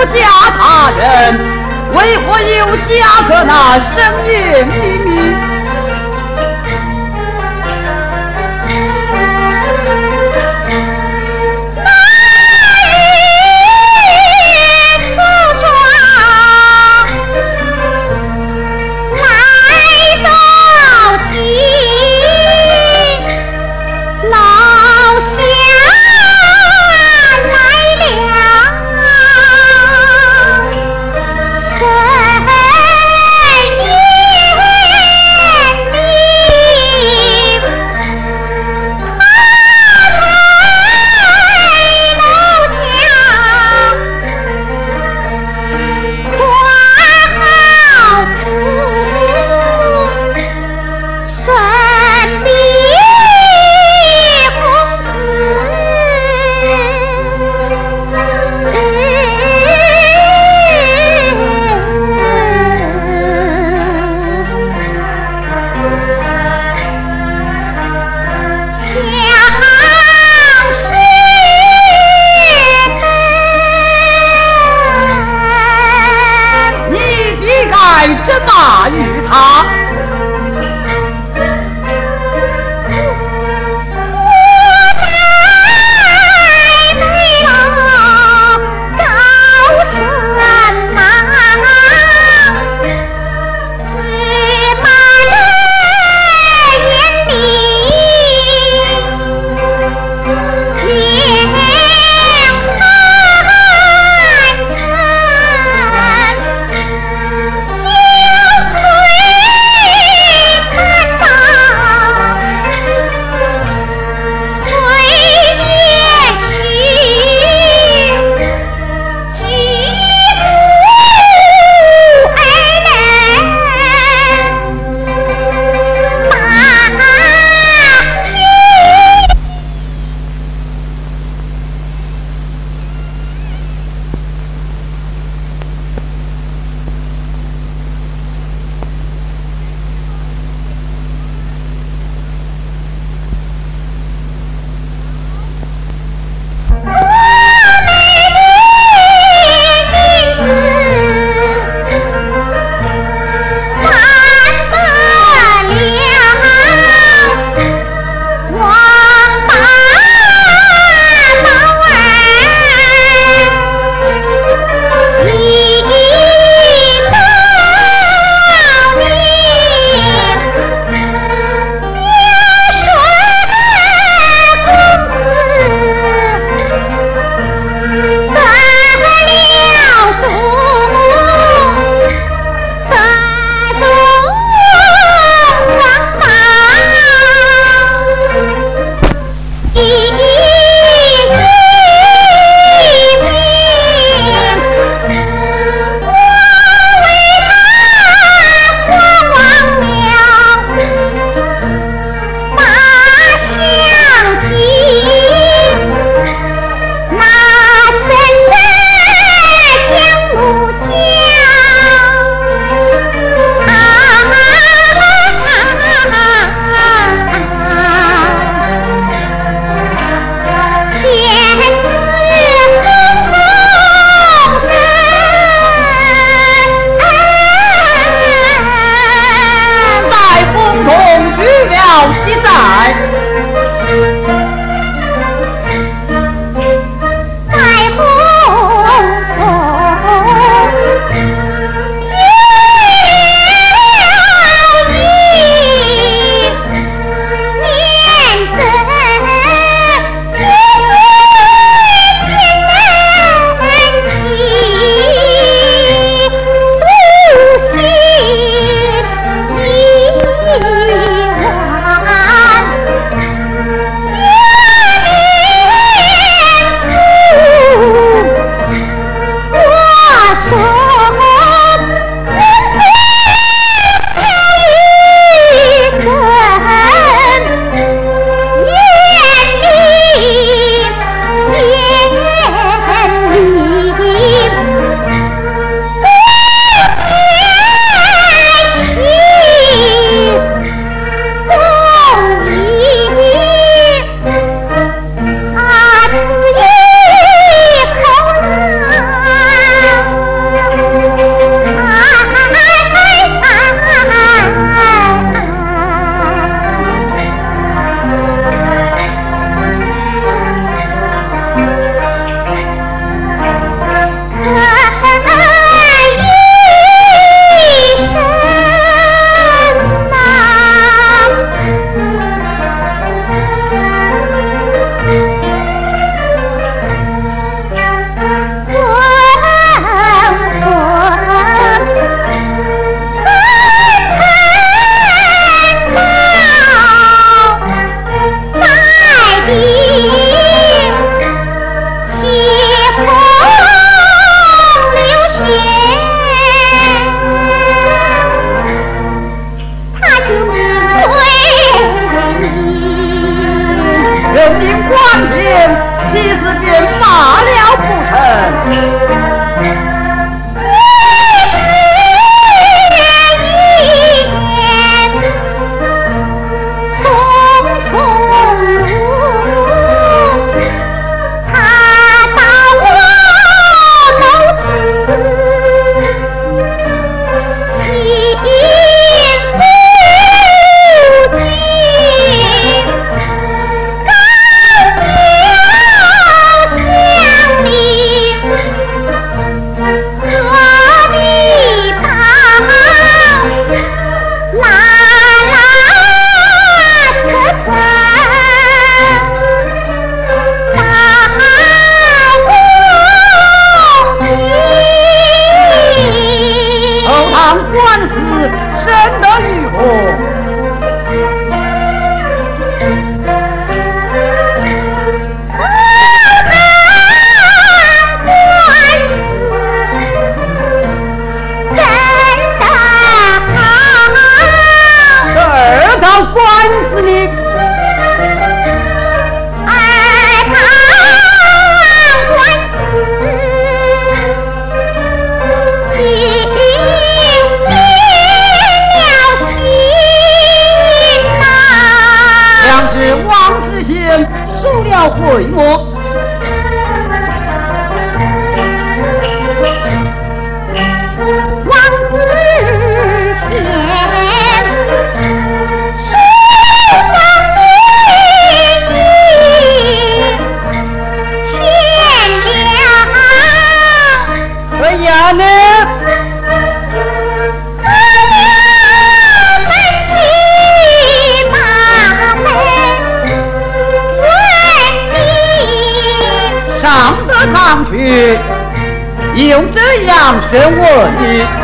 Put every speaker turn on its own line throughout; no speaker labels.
不嫁他人，为何又嫁个那生硬的命？但是王志贤收了贿赂你用这样说我呢？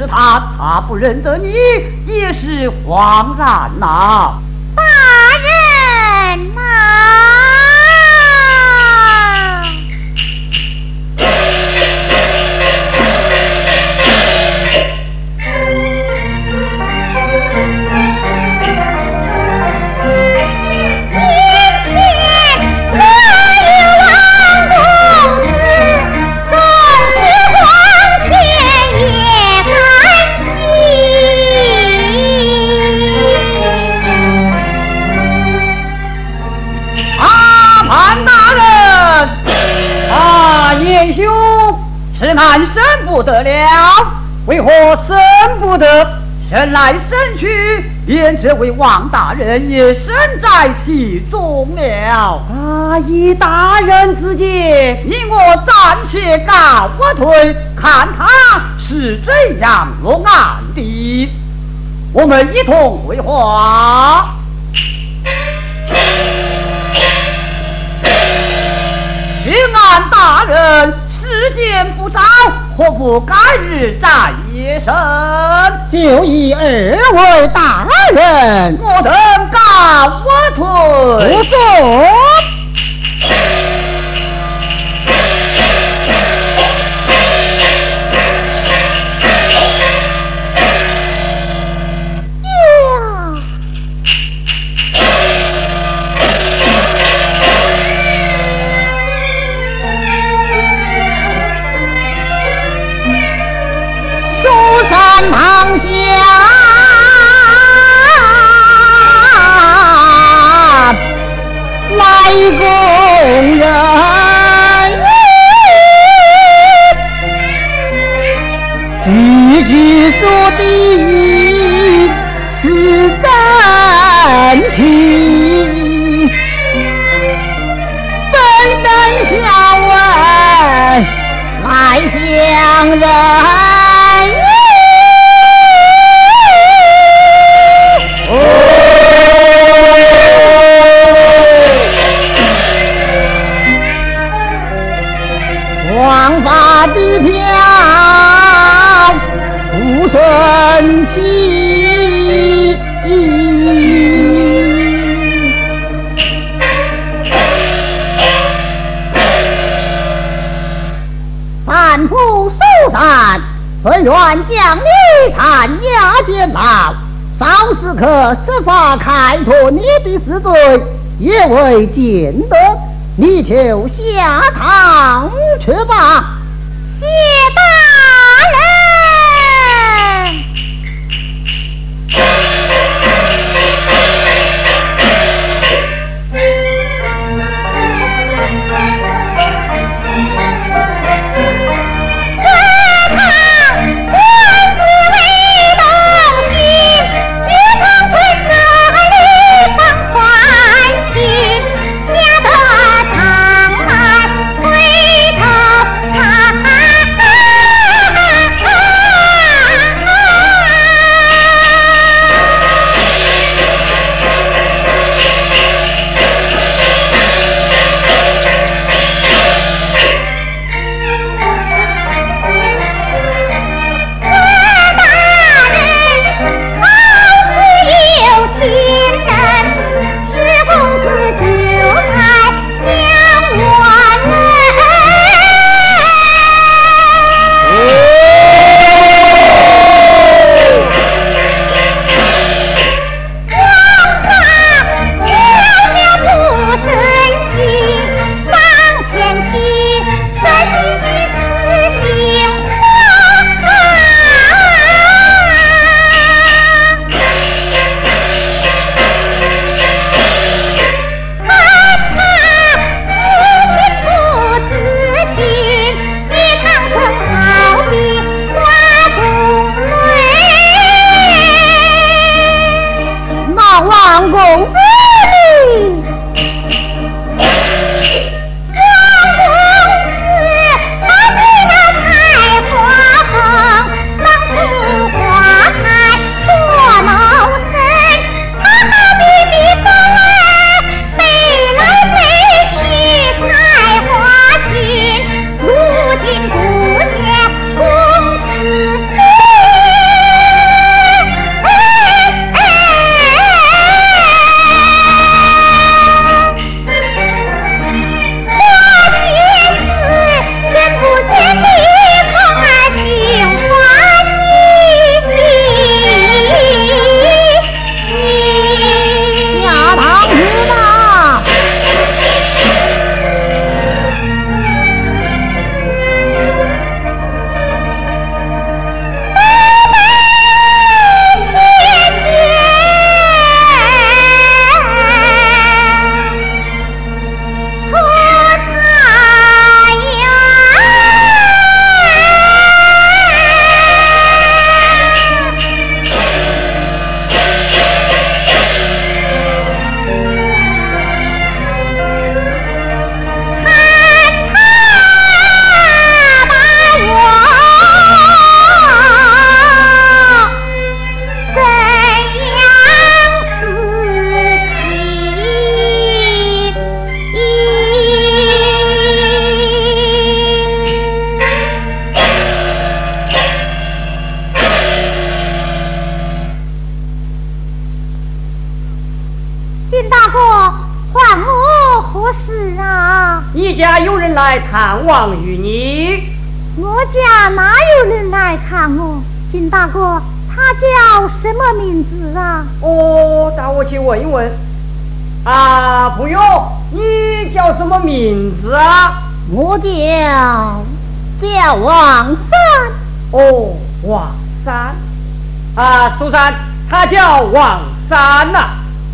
是他他不认得你也是枉然呐。
连这位王大人也身在其中了。
啊，以大人之见，
你我暂且告不退，看他是怎样落案的，我们一同会话。巡案大人，时间不早，何不改日再夜审？
就以二位大人，
我等告我退。
不送。本院将你参押监牢，稍时刻设法开脱你的死罪，也未见得。你就下堂去吧，
谢大
来探望于你。
我家哪有人来看我？金大哥，他叫什么名字啊？
哦，带我去问一问。啊，朋友，你叫什么名字啊？
我叫叫王三。
哦，王三。啊，苏三，他叫王三呐，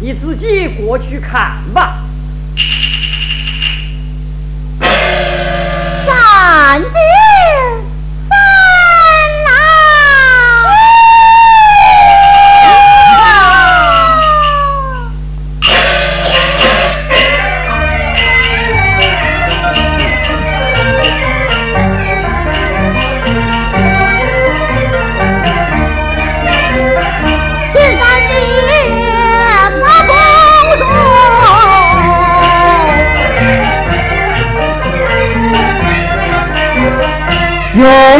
你自己过去看吧。
三姐。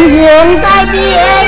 永远在边